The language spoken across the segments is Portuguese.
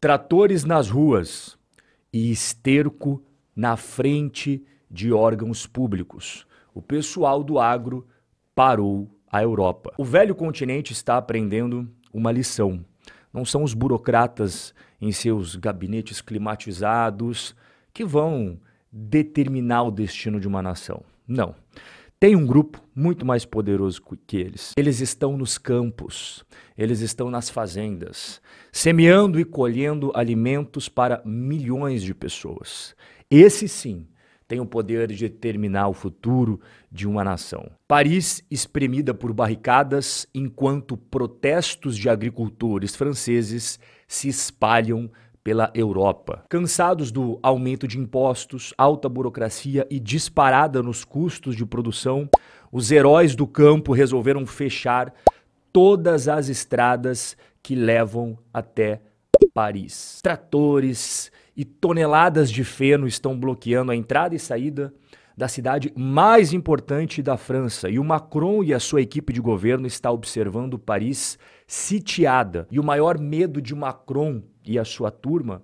tratores nas ruas e esterco na frente de órgãos públicos. O pessoal do agro parou a Europa. O velho continente está aprendendo uma lição. Não são os burocratas em seus gabinetes climatizados que vão determinar o destino de uma nação. Não. Tem um grupo muito mais poderoso que eles. Eles estão nos campos, eles estão nas fazendas, semeando e colhendo alimentos para milhões de pessoas. Esse sim tem o poder de determinar o futuro de uma nação. Paris espremida por barricadas enquanto protestos de agricultores franceses se espalham pela Europa. Cansados do aumento de impostos, alta burocracia e disparada nos custos de produção, os heróis do campo resolveram fechar todas as estradas que levam até Paris. Tratores, e toneladas de feno estão bloqueando a entrada e saída da cidade mais importante da França. E o Macron e a sua equipe de governo está observando Paris sitiada. E o maior medo de Macron e a sua turma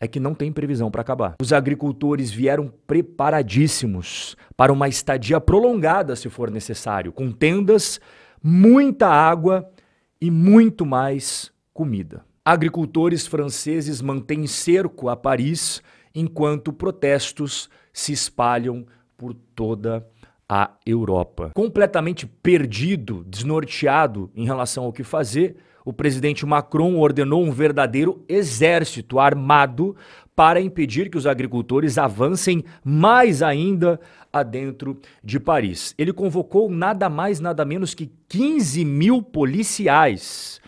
é que não tem previsão para acabar. Os agricultores vieram preparadíssimos para uma estadia prolongada, se for necessário, com tendas, muita água e muito mais comida. Agricultores franceses mantêm cerco a Paris enquanto protestos se espalham por toda a Europa. Completamente perdido, desnorteado em relação ao que fazer, o presidente Macron ordenou um verdadeiro exército armado para impedir que os agricultores avancem mais ainda adentro de Paris. Ele convocou nada mais, nada menos que 15 mil policiais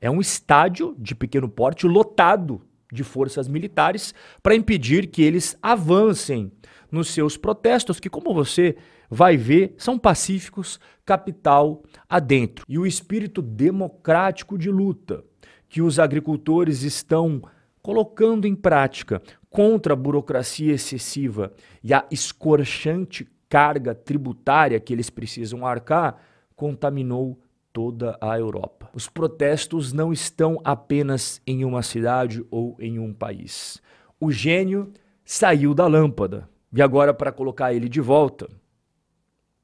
é um estádio de pequeno porte lotado de forças militares para impedir que eles avancem nos seus protestos, que, como você vai ver, são pacíficos, capital adentro. E o espírito democrático de luta que os agricultores estão colocando em prática contra a burocracia excessiva e a escorchante carga tributária que eles precisam arcar contaminou toda a Europa. Os protestos não estão apenas em uma cidade ou em um país. O gênio saiu da lâmpada e agora, para colocar ele de volta,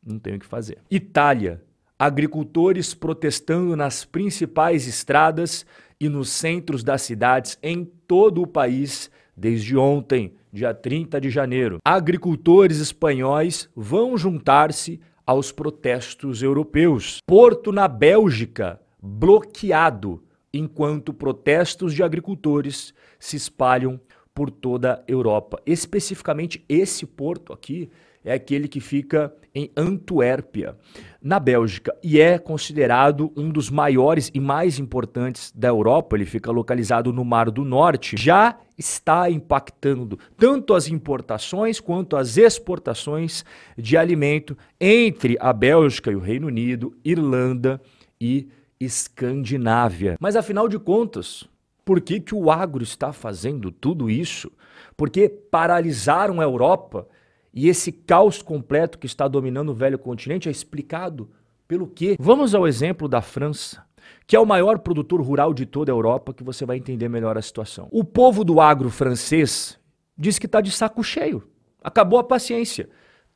não tem o que fazer. Itália. Agricultores protestando nas principais estradas e nos centros das cidades em todo o país desde ontem, dia 30 de janeiro. Agricultores espanhóis vão juntar-se aos protestos europeus. Porto na Bélgica bloqueado, enquanto protestos de agricultores se espalham por toda a Europa. Especificamente esse porto aqui é aquele que fica em Antuérpia, na Bélgica, e é considerado um dos maiores e mais importantes da Europa. Ele fica localizado no Mar do Norte. Já está impactando tanto as importações quanto as exportações de alimento entre a Bélgica e o Reino Unido, Irlanda e Escandinávia. Mas afinal de contas, por que, que o agro está fazendo tudo isso? Porque paralisaram a Europa e esse caos completo que está dominando o velho continente é explicado pelo quê? Vamos ao exemplo da França, que é o maior produtor rural de toda a Europa, que você vai entender melhor a situação. O povo do agro francês diz que está de saco cheio. Acabou a paciência.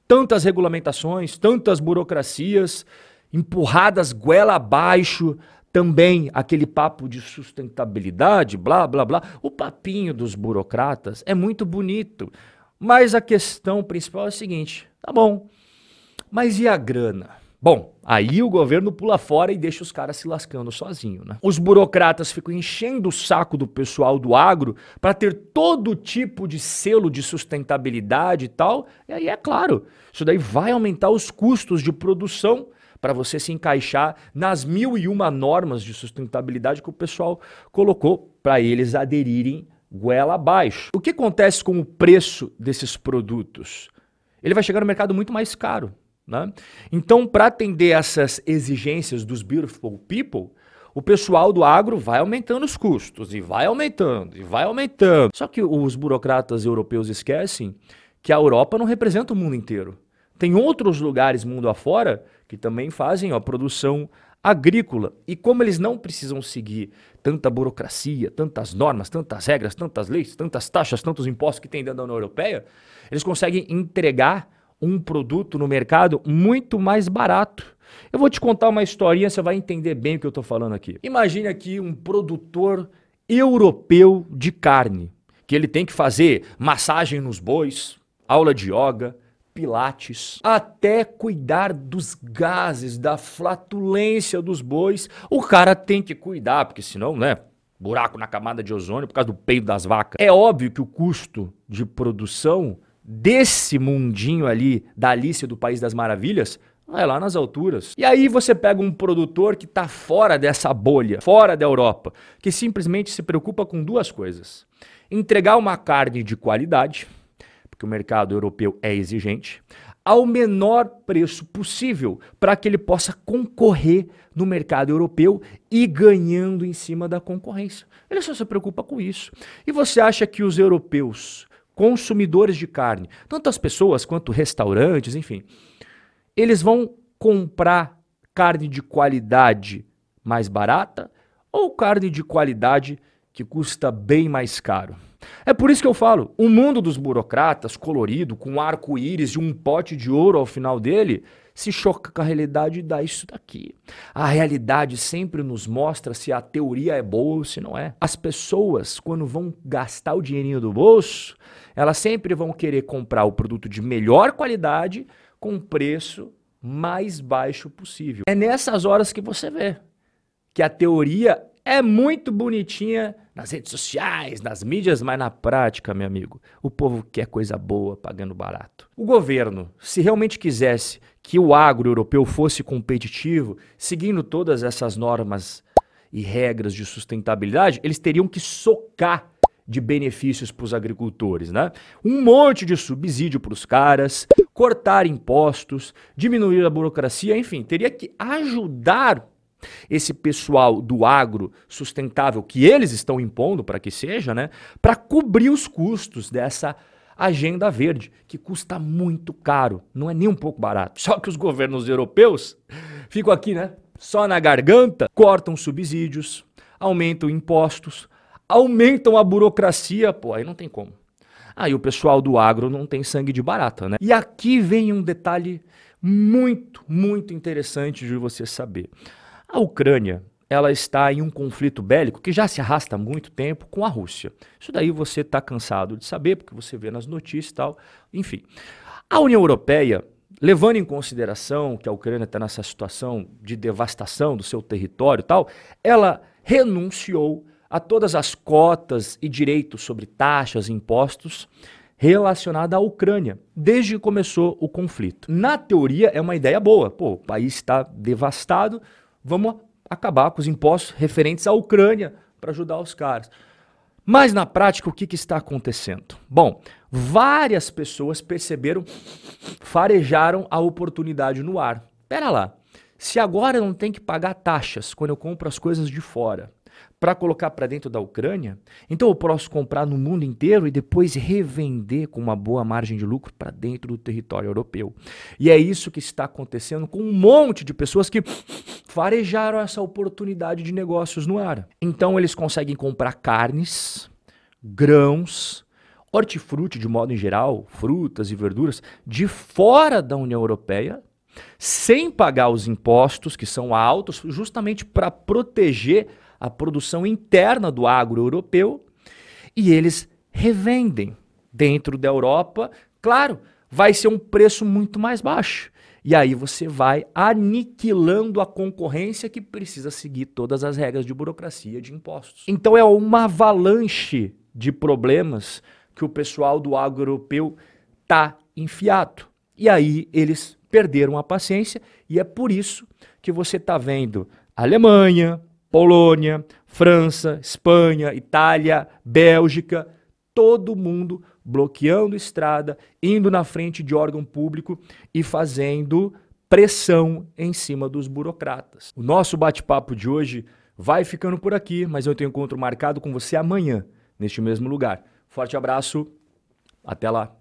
Tantas regulamentações, tantas burocracias, empurradas goela abaixo, também aquele papo de sustentabilidade, blá, blá, blá. O papinho dos burocratas é muito bonito, mas a questão principal é a seguinte: tá bom, mas e a grana? Bom, aí o governo pula fora e deixa os caras se lascando sozinho, né? Os burocratas ficam enchendo o saco do pessoal do agro para ter todo tipo de selo de sustentabilidade e tal. E aí é claro, isso daí vai aumentar os custos de produção para você se encaixar nas mil e uma normas de sustentabilidade que o pessoal colocou para eles aderirem goela abaixo. O que acontece com o preço desses produtos? Ele vai chegar no mercado muito mais caro. Né? Então, para atender essas exigências dos beautiful people, o pessoal do agro vai aumentando os custos e vai aumentando e vai aumentando. Só que os burocratas europeus esquecem que a Europa não representa o mundo inteiro. Tem outros lugares mundo afora que também fazem a produção agrícola. E como eles não precisam seguir tanta burocracia, tantas normas, tantas regras, tantas leis, tantas taxas, tantos impostos que tem dentro da União Europeia, eles conseguem entregar um produto no mercado muito mais barato. Eu vou te contar uma historinha, você vai entender bem o que eu estou falando aqui. Imagine aqui um produtor europeu de carne, que ele tem que fazer massagem nos bois, aula de yoga, pilates, até cuidar dos gases, da flatulência dos bois. O cara tem que cuidar, porque senão, né? Buraco na camada de ozônio por causa do peito das vacas. É óbvio que o custo de produção desse mundinho ali da Alice do País das Maravilhas vai lá nas alturas. E aí você pega um produtor que está fora dessa bolha, fora da Europa, que simplesmente se preocupa com duas coisas: entregar uma carne de qualidade, porque o mercado europeu é exigente, ao menor preço possível, para que ele possa concorrer no mercado europeu e ganhando em cima da concorrência. Ele só se preocupa com isso. E você acha que os europeus consumidores de carne, tanto as pessoas quanto restaurantes, enfim, eles vão comprar carne de qualidade mais barata ou carne de qualidade que custa bem mais caro? É por isso que eu falo, o mundo dos burocratas, colorido, com arco-íris e um pote de ouro ao final dele, se choca com a realidade e dá isso daqui. A realidade sempre nos mostra se a teoria é boa ou se não é. As pessoas, quando vão gastar o dinheirinho do bolso, elas sempre vão querer comprar o produto de melhor qualidade com preço mais baixo possível. É nessas horas que você vê que a teoria é muito bonitinha nas redes sociais, nas mídias, mas na prática, meu amigo, o povo quer coisa boa pagando barato. O governo, se realmente quisesse que o agro europeu fosse competitivo, seguindo todas essas normas e regras de sustentabilidade, eles teriam que socar de benefícios para os agricultores, né? Um monte de subsídio para os caras, cortar impostos, diminuir a burocracia, enfim, teria que ajudar esse pessoal do agro sustentável que eles estão impondo para que seja, né, para cobrir os custos dessa agenda verde, que custa muito caro, não é nem um pouco barato. Só que os governos europeus ficam aqui, né, só na garganta, cortam subsídios, aumentam impostos, aumentam a burocracia, pô, aí não tem como. Aí o pessoal do agro não tem sangue de barata, né? E aqui vem um detalhe muito, muito interessante de você saber. A Ucrânia, ela está em um conflito bélico que já se arrasta há muito tempo com a Rússia. Isso daí você está cansado de saber, porque você vê nas notícias e tal. Enfim. A União Europeia, levando em consideração que a Ucrânia está nessa situação de devastação do seu território e tal, ela renunciou a todas as cotas e direitos sobre taxas e impostos relacionada à Ucrânia, desde que começou o conflito. Na teoria, é uma ideia boa. Pô, o país está devastado, vamos acabar com os impostos referentes à Ucrânia para ajudar os caras. Mas na prática, o que, que, está acontecendo? Bom, várias pessoas perceberam, farejaram a oportunidade no ar. Pera lá, se agora eu não tem que pagar taxas quando eu compro as coisas de fora, para colocar para dentro da Ucrânia, então eu posso comprar no mundo inteiro e depois revender com uma boa margem de lucro para dentro do território europeu. E é isso que está acontecendo com um monte de pessoas que farejaram essa oportunidade de negócios no ar. Então eles conseguem comprar carnes, grãos, hortifruti de modo em geral, frutas e verduras de fora da União Europeia, sem pagar os impostos que são altos, justamente para proteger a produção interna do agro europeu e eles revendem dentro da Europa. Claro, vai ser um preço muito mais baixo. E aí você vai aniquilando a concorrência que precisa seguir todas as regras de burocracia de impostos. Então é uma avalanche de problemas que o pessoal do agro europeu está enfiado. E aí eles perderam a paciência e é por isso que você está vendo Alemanha, Polônia, França, Espanha, Itália, Bélgica, todo mundo bloqueando estrada, indo na frente de órgão público e fazendo pressão em cima dos burocratas. O nosso bate-papo de hoje vai ficando por aqui, mas eu tenho encontro marcado com você amanhã, neste mesmo lugar. Forte abraço, até lá.